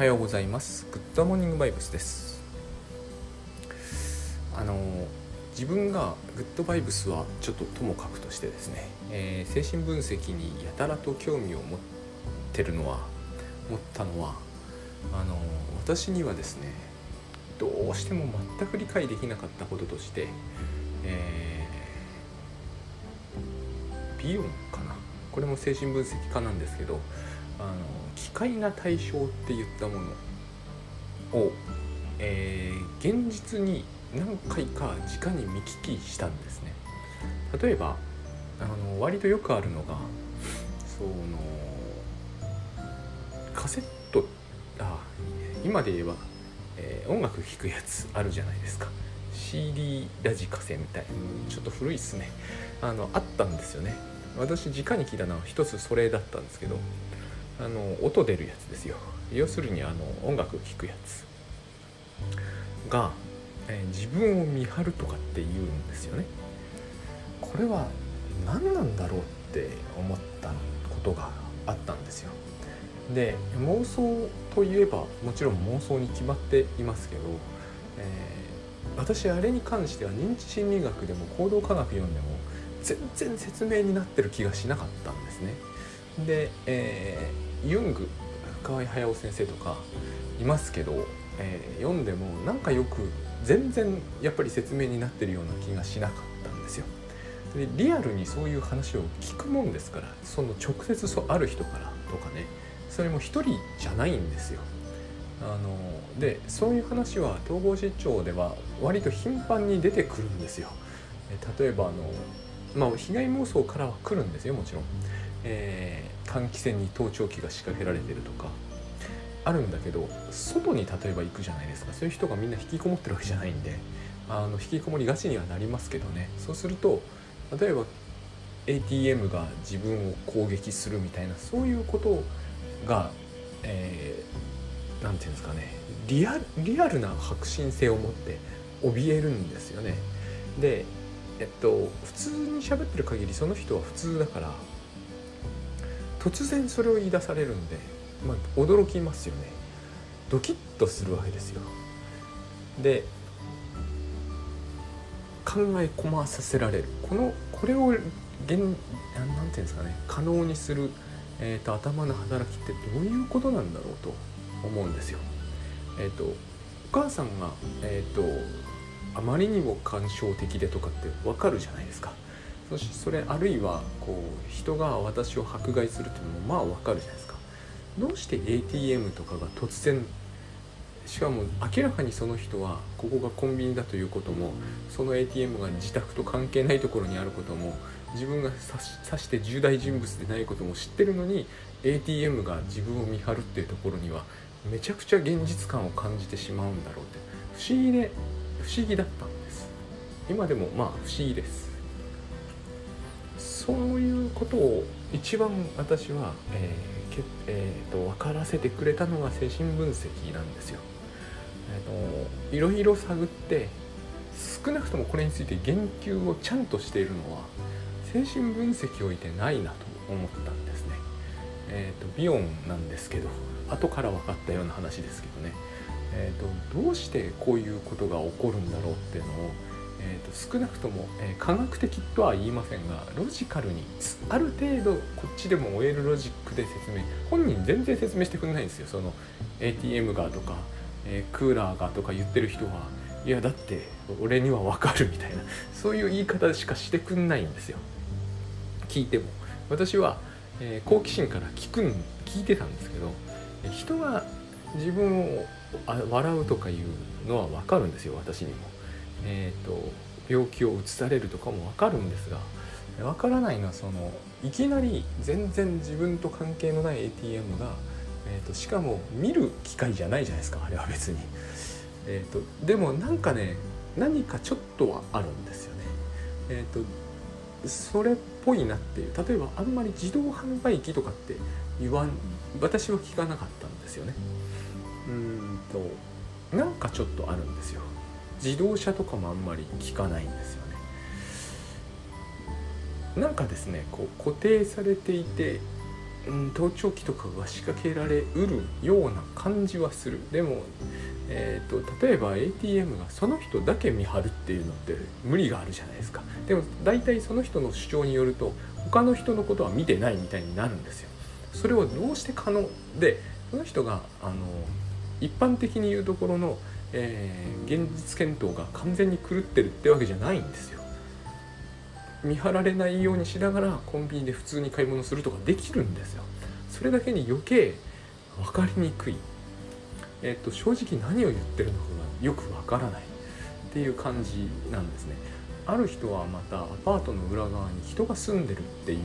はようございます。グッドモーニングバイブスです。あの自分がグッドバイブスはちょっとともかくとしてですね、えー、精神分析にやたらと興味を持ってるのは持ったのはあの私にはですねどうしても全く理解できなかったこととして、えー、ビオンかな？これも精神分析家なんですけどあの奇怪な対象って言ったものを、えー、現実に何回か直に見聞きしたんですね。例えばあの割とよくあるのがそのカセットあ今で言えば、えー、音楽聴くやつあるじゃないですか。CD ラジカセみたいちょっと古いっすね。あのあったんですよね。私直に聞いたのは一つそれだったんですけどあの音出るやつですよ。要するにあの音楽聴くやつ。が、えー、自分を見張るとかって言うんですよね。これは何なんだろうって思ったことがあったんですよ。で妄想といえばもちろん妄想に決まっていますけど、えー、私あれに関しては認知心理学でも行動科学読んでも全然説明になってる気がしなかったんですね。で、えーユング深井駿先生とかいますけど、えー、読んでもなんかよく全然やっぱり説明になってるような気がしなかったんですよ。でリアルにそういう話を聞くもんですからその直接そうある人からとかねそれも一人じゃないんですよ。あのでそういう話は統合失調では割と頻繁に出てくるんですよ。例えばあのまあ被害妄想からは来るんですよもちろん。えー、換気扇に盗聴器が仕掛けられてるとか。あるんだけど外に例えば行くじゃないですか。そういう人がみんな引きこもってるわけじゃないんで。あの引きこもりがちにはなりますけどね。そうすると例えば ATM が自分を攻撃するみたいなそういうことが何、えー、て言うんですかね。リアルな迫真性を持って怯えるんですよね。でえっと普通に喋ってる限りその人は普通だから突然それを言い出されるんで、まあ、驚きますよね。ドキッとするわけですよ。で考え込まさせられる。このこれを現なんていうんですかね。可能にする、えーと、頭の働きってどういうことなんだろうと思うんですよ。えっ、ー、とお母さんが、えーとあまりにも感傷的でとかってわかるじゃないですか。そしそれあるいはこう人が私を迫害するっていうのもまあわかるじゃないですかどうして ATM とかが突然しかも明らかにその人はここがコンビニだということもその ATM が自宅と関係ないところにあることも自分が指して重大人物でないことも知ってるのに ATM が自分を見張るっていうところにはめちゃくちゃ現実感を感じてしまうんだろうって不思議で不思議だったんです今でもまあ不思議ですそういうことを一番私は、えーけえーと、分からせてくれたのが精神分析なんですよ。えーと、いろいろ探って少なくともこれについて言及をちゃんとしているのは精神分析を置いてないなと思ったんですね。えーと、ビヨンなんですけど後から分かったような話ですけどね、えー、とどうしてこういうことが起こるんだろうっていうのをえーと、少なくとも、えー、科学的とは言いませんがロジカルにある程度こっちでも追えるロジックで説明本人全然説明してくれないんですよ。その ATM がとか、えー、クーラーがとか言ってる人は。いやだって俺には分かるみたいな。そういう言い方しかしてくんないんですよ。聞いても。私は、えー、好奇心から聞くん聞いてたんですけど人が自分を笑うとかいうのは分かるんですよ私にも。えーと、病気を移されるとかも分かるんですが分からないのはそのいきなり全然自分と関係のない ATM が、えーと、しかも見る機会じゃないじゃないですかあれは別に。えーと、でもなんかね何かちょっとはあるんですよね。えー、とそれっぽいなっていう例えばあんまり自動販売機とかって言わん私は聞かなかったんですよね。うんとなんかちょっとあるんですよ。自動車とかもあんまり聞かないんですよね。なんかですねこう固定されていてうん盗聴器とかが仕掛けられうるような感じはする。でも、えーと、例えば ATM がその人だけ見張るっていうのって無理があるじゃないですか。でも大体その人の主張によると他の人のことは見てないみたいになるんですよ。それはどうして可能でその人があの一般的に言うところの、えー、現実検討が完全に狂ってるってわけじゃないんですよ。見張られないようにしながらコンビニで普通に買い物するとかできるんですよ。それだけに余計分かりにくい、えっと、正直何を言ってるのかがよく分からない。っていう感じなんですね。ある人はまたアパートの裏側に人が住んでるっていう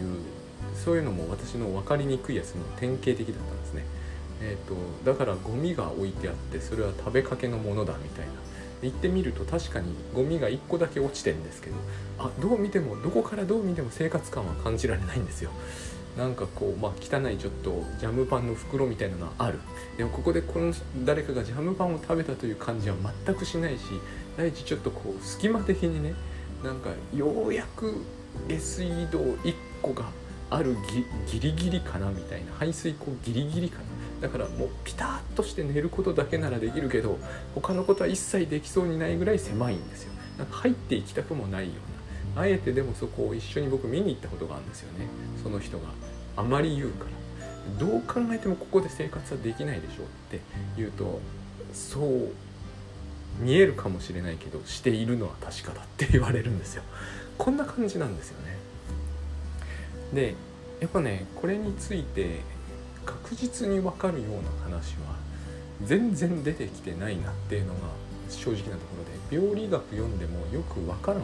そういうのも私の分かりにくいやつの典型的だったんですね。えーと、だからゴミが置いてあってそれは食べかけのものだみたいな。行ってみると確かにゴミが1個だけ落ちてんですけどあどう見てもどこからどう見ても生活感は感じられないんですよ。なんかこう、まあ、汚いちょっとジャムパンの袋みたいなのはある。でもここでこの誰かがジャムパンを食べたという感じは全くしないし第一ちょっとこう隙間的にねなんかようやく下水道1個があるギリギリかなみたいな。排水溝ギリギリかな。だからもうピタッとして寝ることだけならできるけど他のことは一切できそうにないぐらい狭いんですよ。なんか入っていきたくもないような。あえてでもそこを一緒に僕見に行ったことがあるんですよね。その人があまり言うから。どう考えてもここで生活はできないでしょうって言うとそう見えるかもしれないけどしているのは確かだって言われるんですよ。こんな感じなんですよね。でやっぱねこれについて確実に分かるような話は全然出てきてないなっていうのが正直なところで病理学読んでもよく分からん。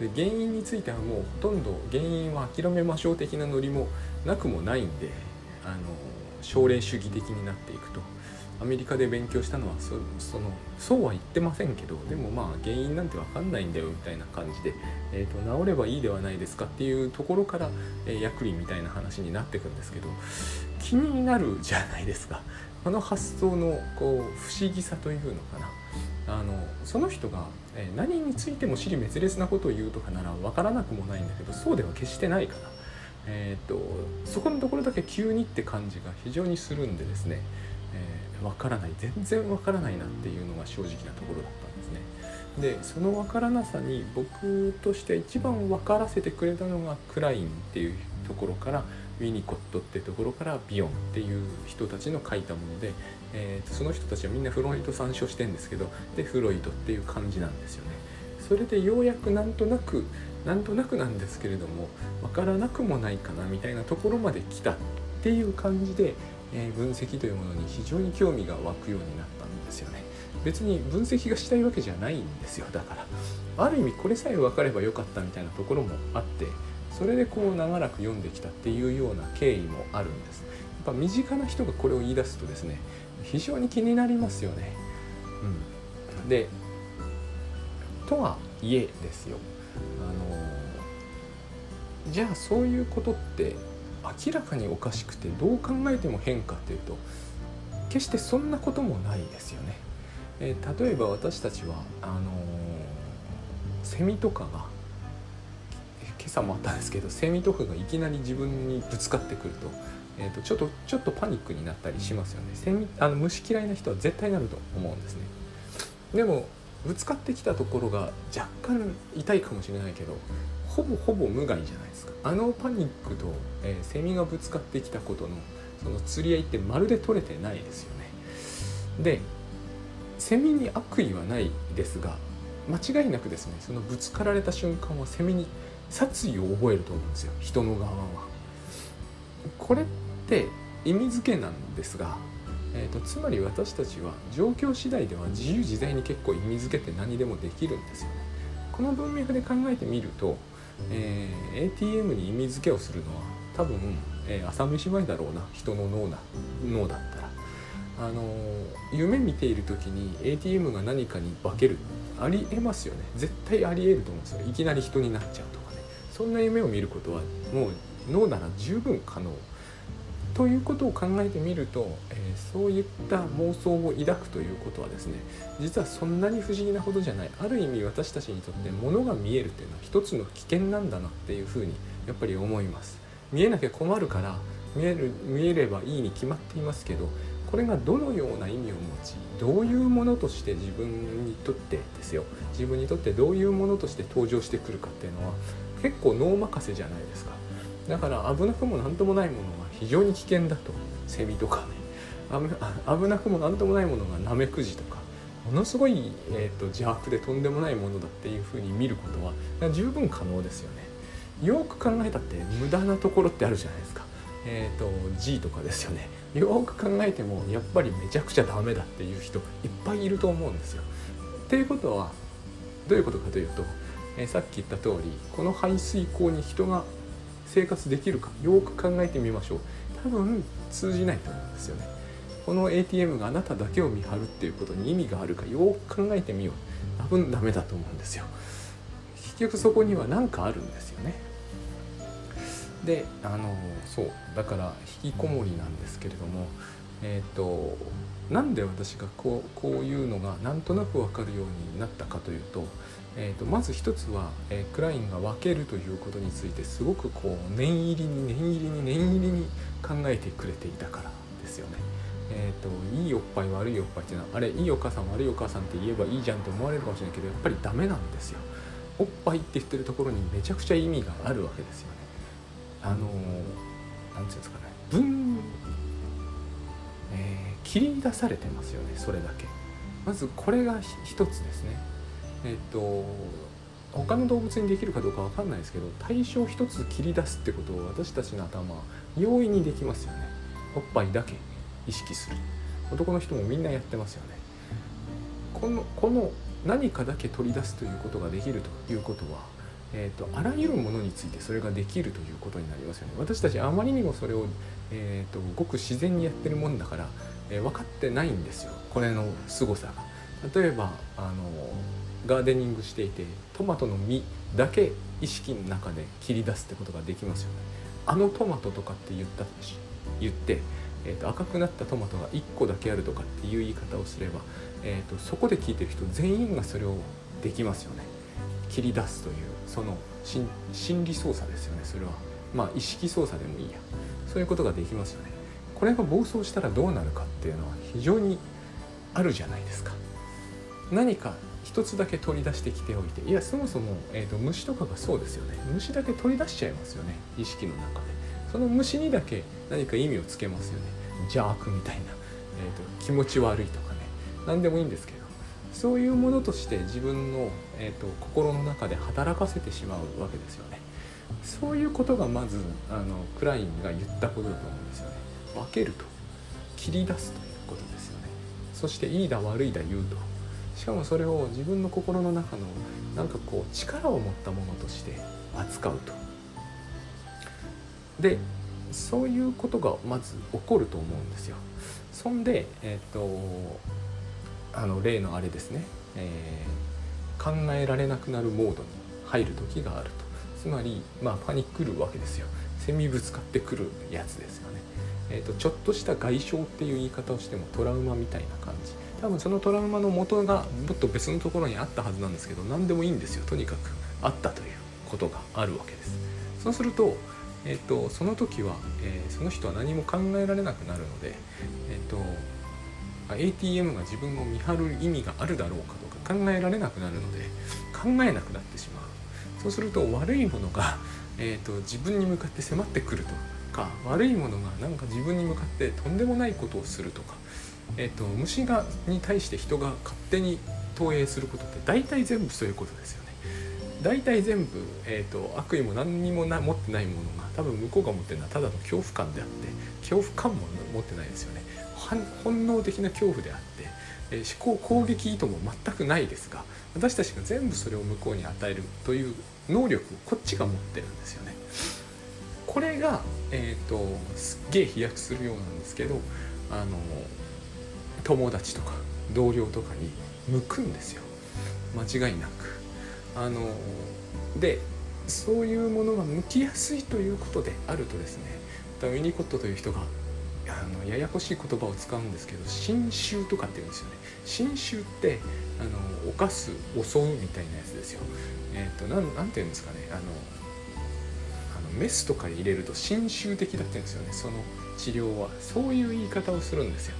で原因についてはもうほとんど原因は諦めましょう的なノリもなくもないんであの奨励主義的になっていくと。アメリカで勉強したのはそのそうは言ってませんけどでもまあ原因なんて分かんないんだよみたいな感じで、えーと、治ればいいではないですかっていうところから、えー、薬理みたいな話になってくんですけど気になるじゃないですか。この発想のこう不思議さというのかな。あのその人が、えー、何についても尻滅裂なことを言うとかなら分からなくもないんだけどそうでは決してないから、えーとそこのところだけ急にって感じが非常にするんでですねえー、分からない。全然分からないなっていうのが正直なところだったんですね。でその分からなさに僕として一番分からせてくれたのがクラインっていうところからウィニコットってところからビヨンっていう人たちの書いたもので、えー、その人たちはみんなフロイト参照してんですけどでフロイトっていう感じなんですよね。それでようやくなんとなくなんとなくなんですけれども分からなくもないかなみたいなところまで来たっていう感じでえ分析というものに非常に興味が湧くようになったんですよね。別に分析がしたいわけじゃないんですよ。だからある意味これさえ分かればよかったみたいなところもあってそれでこう長らく読んできたっていうような経緯もあるんです。やっぱ身近な人がこれを言い出すとですね非常に気になりますよね。うん。でとはいえですよ。あのじゃあそういうことって明らかにおかしくてどう考えても変かっていうと決してそんなこともないですよね。えー、例えば私たちはあのー、セミとかが今朝もあったんですけどセミとかがいきなり自分にぶつかってくると,、えーと、ちょっとちょっとパニックになったりしますよねセミあの虫嫌いな人は絶対なると思うんですねでもぶつかってきたところが若干痛いかもしれないけどほぼほぼ無害じゃないですか。あのパニックと、えー、セミがぶつかってきたことのその釣り合いってまるで取れてないですよね。でセミに悪意はないですが間違いなくですねそのぶつかられた瞬間はセミに殺意を覚えると思うんですよ。人の側は。これって意味付けなんですが、えーと、つまり私たちは状況次第では自由自在に結構意味付けて何でもできるんですよね。この文脈で考えてみるとえー、ATM に意味付けをするのは多分、えー、朝飯前だろうな。人の脳な脳だったら。あの、夢見ている時に ATM が何かに化けるありえますよね。絶対ありえると思うんですよいきなり人になっちゃうとかね。そんな夢を見ることはもう脳なら十分可能。ということを考えてみると、えー、そういった妄想を抱くということはですね実はそんなに不思議なほどじゃない。ある意味私たちにとって物が見えるというのは一つの危険なんだなっていうふうにやっぱり思います。見えなきゃ困るから見える見えればいいに決まっていますけどこれがどのような意味を持ちどういうものとして自分にとってですよ。自分にとってどういうものとして登場してくるかっていうのは結構脳任せじゃないですか。だから危なくも何ともないものが非常に危険だと。セミとかね。危なくも何ともないものがナメクジとか。ものすごい、えーと、邪悪でとんでもないものだっていうふうに見ることは十分可能ですよね。よく考えたって無駄なところってあるじゃないですか。えーと、G とかですよね。よく考えてもやっぱりめちゃくちゃダメだっていう人いっぱいいると思うんですよ。っていうことはどういうことかというと、えー、さっき言った通りこの排水溝に人が生活できるかよく考えてみましょう多分通じないと思うんですよね。この ATM があなただけを見張るっていうことに意味があるかよく考えてみよう多分ダメだと思うんですよ。結局そこには何かあるんですよね。であのそうだから引きこもりなんですけれどもえっ、ー、となんで私がこうこういうのがなんとなく分かるようになったかというと,、えーと、まず一つは、えー、クラインが分けるということについてすごくこう念入りに念入りに念入りに考えてくれていたからですよね。えーと、いいおっぱい悪いおっぱいっていうのはあれいいお母さん悪いお母さんって言えばいいじゃんって思われるかもしれないけどやっぱりダメなんですよ。おっぱいって言ってるところにめちゃくちゃ意味があるわけですよね。あの何て言うんですかね分、えー、切り出されてますよねそれだけまずこれが一つですねえっ、と他の動物にできるかどうか分かんないですけど対象一つ切り出すってことを私たちの頭容易にできますよね。おっぱいだけ意識する。男の人もみんなやってますよね。このこの何かだけ取り出すということができるということはえーと、あらゆるものについてそれができるということになりますよね。私たちあまりにもそれを、えーと、ごく自然にやってるもんだから、えー、分かってないんですよ。これの凄さが。例えばあのガーデニングしていてトマトの実だけ意識の中で切り出すってことができますよね。あのトマトとかって言った言って、えーと、赤くなったトマトが1個だけあるとかっていう言い方をすれば、えー、とそこで聞いてる人全員がそれをできますよね。切り出すというその心理操作ですよねそれは。まあ意識操作でもいいや。そういうことができますよね。これが暴走したらどうなるかっていうのは非常にあるじゃないですか。何か一つだけ取り出してきておいていやそもそも、えーと、虫とかがそうですよね。虫だけ取り出しちゃいますよね意識の中で。その虫にだけ何か意味をつけますよね。邪悪みたいな、えーと気持ち悪いとかね。何でもいいんですけど。そういうものとして自分の、えーと、心の中で働かせてしまうわけですよね。そういうことがまずあのクラインが言ったことだと思うんですよね。分けると。切り出すということですよね。そしていいだ悪いだ言うと。しかもそれを自分の心の中のなんかこう力を持ったものとして扱うと。でそういうことがまず起こると思うんですよ。そんでえっ、ー、とあの例のあれですね、えー、考えられなくなるモードに入る時があると。つまりまあパニックるわけですよ。セミぶつかってくるやつですよね、えーと、ちょっとした外傷っていう言い方をしてもトラウマみたいな感じ。多分そのトラウマの元がもっと別のところにあったはずなんですけど何でもいいんですよ。とにかくあったということがあるわけです。そうすると,、えーと、その時は、えー、その人は何も考えられなくなるので、えーと ATM が自分を見張る意味があるだろうかとか考えられなくなるので考えなくなってしまう。そうすると悪いものが、えーと、自分に向かって迫ってくるとか悪いものがなんか自分に向かってとんでもないことをするとか、えーと、虫がに対して人が勝手に投影することって大体全部そういうことですよね。大体全部、えーと、悪意も何にもな持ってないものが多分向こうが持ってるのはただの恐怖感であって恐怖感も持ってないですよね本能的な恐怖であって、えー、思考攻撃意図も全くないですが私たちが全部それを向こうに与えるという能力をこっちが持ってるんですよね。これが、えーと、すっげえ飛躍するようなんですけどあの友達とか同僚とかに向くんですよ。間違いなく。あのでそういうものが向きやすいということであるとですねウィニコットという人があのややこしい言葉を使うんですけど侵襲とかって言うんですよね。侵襲ってあの犯す襲うみたいなやつですよ。えっ、ー、となんなんて言うんですかね。あのあのメスとか入れると侵襲的だって言うんですよね。その治療は。そういう言い方をするんですよ。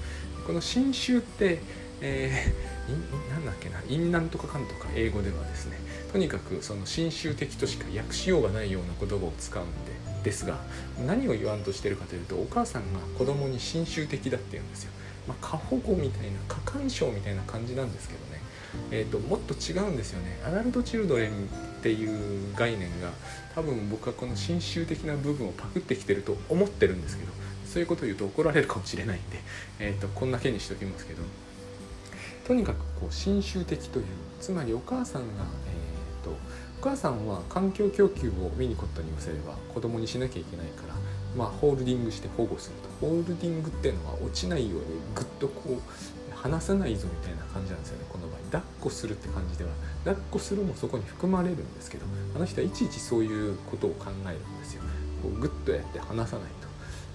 この侵襲ってえー、なんだっけな陰南とかかんとか英語ではですねとにかくその侵襲的としか訳しようがないような言葉を使うんでですが何を言わんとしてるかというとお母さんが子供に侵襲的だって言うんですよ、まあ、過保護みたいな過干渉みたいな感じなんですけどね。えーと、もっと違うんですよね。アダルト・チルドレンっていう概念が多分僕はこの侵襲的な部分をパクってきてると思ってるんですけどそういうことを言うと怒られるかもしれないんで、えーと、こんだけにしときますけどとにかくこう侵襲的というつまりお母さんが、えーと、お母さんは環境供給をウィニコットに寄せれば子供にしなきゃいけないから、まあ、ホールディングして保護すると。ホールディングっていうのは落ちないようにぐっとこう離さないぞみたいな感じなんですよねこの場合。抱っこするって感じでは。抱っこするもそこに含まれるんですけどあの人はいちいちそういうことを考えるんですよ。こうグッとやって離さないと。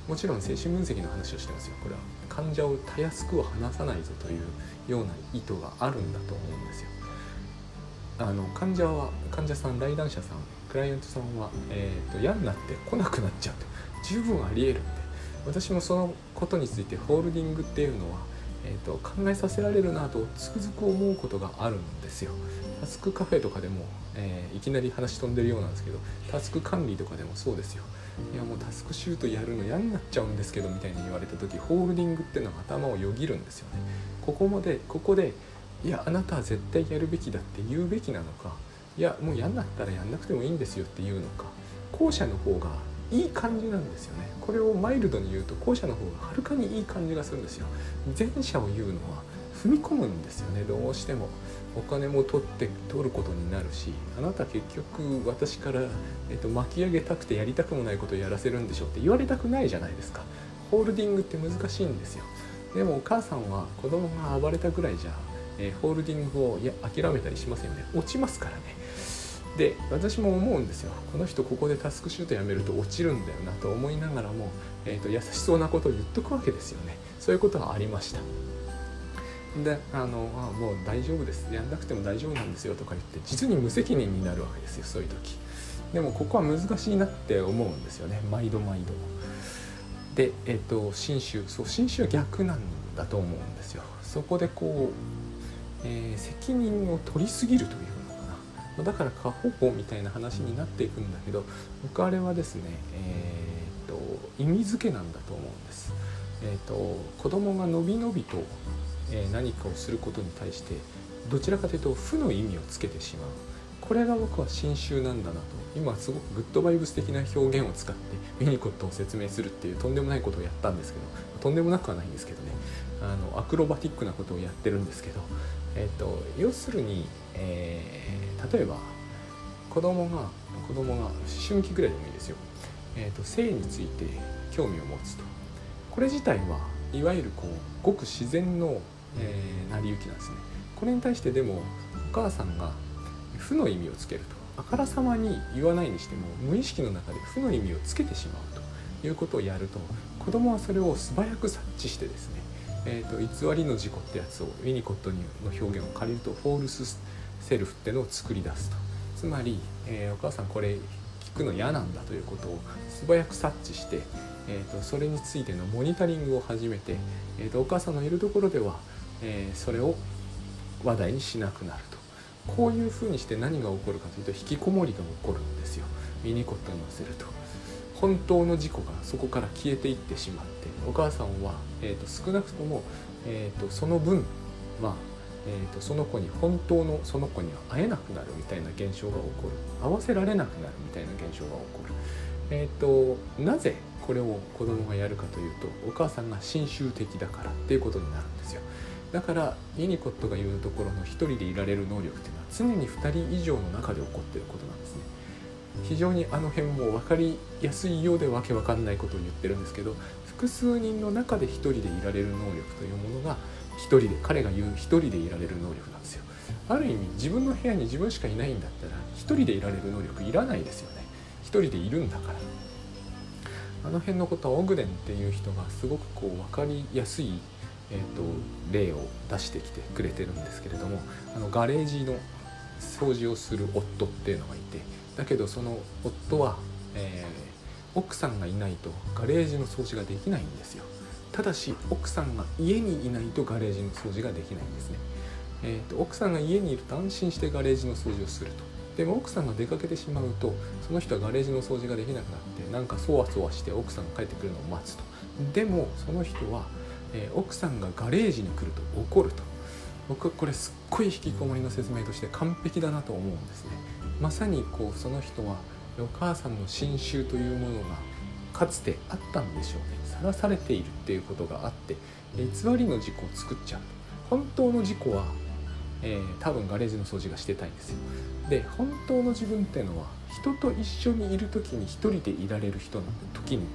もちろん精神分析の話をしてますよ。これは患者をたやすくは話さないぞというような意図があるんだと思うんですよ。あの患者は患者さん来談者さんクライアントさんは、えーと、嫌になって来なくなっちゃうと。十分ありえるんで私もそのことについてホールディングっていうのはえーと、考えさせられるなとつくづく思うことがあるんですよ。タスクカフェとかでも、えー、いきなり話飛んでるようなんですけどタスク管理とかでもそうですよ。いやもうタスクシュートやるの嫌になっちゃうんですけどみたいに言われた時ホールディングっていうのは頭をよぎるんですよね。ここまでここでいやあなたは絶対やるべきだって言うべきなのかいやもう嫌になったらやんなくてもいいんですよっていうのか後者の方がいい感じなんですよね。これをマイルドに言うと後者の方がはるかにいい感じがするんですよ。前者を言うのは踏み込むんですよね。どうしても。お金も取って取ることになるしあなた結局私から、えっと、巻き上げたくてやりたくもないことをやらせるんでしょって言われたくないじゃないですか。ホールディングって難しいんですよ。でもお母さんは子供が暴れたぐらいじゃ、えー、ホールディングをいや諦めたりしませんよね。落ちますからね。で私も思うんですよ。この人ここでタスクシュートやめると落ちるんだよなと思いながらも、えーと、優しそうなことを言っとくわけですよね。そういうことはありました。であのあもう大丈夫です。やんなくても大丈夫なんですよとか言って実に無責任になるわけですよそういう時。でもここは難しいなって思うんですよね。毎度毎度。でえっ、ー、と信州そう信州は逆なんだと思うんですよ。そこでこう、えー、責任を取りすぎるというだから過保護みたいな話になっていくんだけど僕あれはですね、えーと、意味付けなんだと思うんです。えーと、子供がのびのびと、え、何かをすることに対してどちらかというと負の意味をつけてしまう。これが僕は新種なんだなと。今すごくグッドバイブス的な表現を使ってミニコットを説明するっていうとんでもないことをやったんですけどとんでもなくはないんですけどね。あのアクロバティックなことをやってるんですけど、えーと、要するに、えー例えば子供が子供が思春期ぐらいでもいいですよ、えーと、性について興味を持つと。これ自体はいわゆるこうごく自然の、えー、成り行きなんですね。これに対してでもお母さんが負の意味をつけると。あからさまに言わないにしても無意識の中で負の意味をつけてしまうと。いうことをやると子供はそれを素早く察知してですね、えーと、偽りの自己ってやつをウィニコットの表現を借りると false self ってのを作り出すと。つまり、えー、お母さんこれ聞くの嫌なんだということを素早く察知して、えーと、それについてのモニタリングを始めて、えーと、お母さんのいるところでは、えー、それを話題にしなくなると。こういうふうにして何が起こるかというと引きこもりが起こるんですよ。ミニコットに乗せると。本当の事故がそこから消えていってしまってお母さんは、えーと、少なくとも、えー、とその分まあえーと、その子に本当のその子には会えなくなるみたいな現象が起こる。合わせられなくなるみたいな現象が起こる、えーと、なぜこれを子供がやるかというとお母さんが親習的だからっていうことになるんですよ。だからユニコットが言うところの1人でいられる能力っていうのは常に2人以上の中で起こっていることなんですね。非常にあの辺も分かりやすいようでわけわかんないことを言ってるんですけど複数人の中で1人でいられる能力というものが一人で彼が言う一人でいられる能力なんですよ。ある意味自分の部屋に自分しかいないんだったら一人でいられる能力いらないですよね。一人でいるんだから。あの辺のことはオグデンっていう人がすごくこう分かりやすい、えーと、例を出してきてくれてるんですけれどもあのガレージの掃除をする夫っていうのがいてだけどその夫は、えー奥さんがいないとガレージの掃除ができないんですよ。ただし奥さんが家にいないとガレージの掃除ができないんですね、えーと、奥さんが家にいると安心してガレージの掃除をすると。でも奥さんが出かけてしまうとその人はガレージの掃除ができなくなってなんかそわそわして奥さんが帰ってくるのを待つと。でもその人は、えー、奥さんがガレージに来ると怒ると。僕はこれすっごい引きこもりの説明として完璧だなと思うんですね。まさにこうその人はお母さんの侵襲というものがかつてあったんでしょうね。さらされているっていうことがあって偽りの事故を作っちゃう本当の事故は、えー、多分ガレージの掃除がしてたいんですよ。で本当の自分っていうのは人と一緒にいる時に一人でいられる人の時に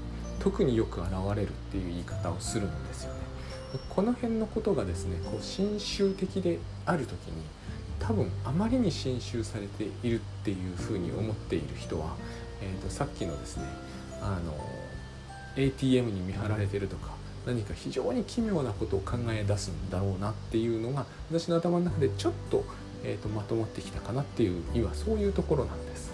特によく現れるっていう言い方をするんですよね。この辺のことがですねこう侵襲的である時に多分あまりに侵襲されているっていうふうに思っている人は、えーと、さっきのですねあの ATM に見張られてるとか何か非常に奇妙なことを考え出すんだろうなっていうのが私の頭の中でちょっと,、えーとまとまってきたかなっていう今そういうところなんです。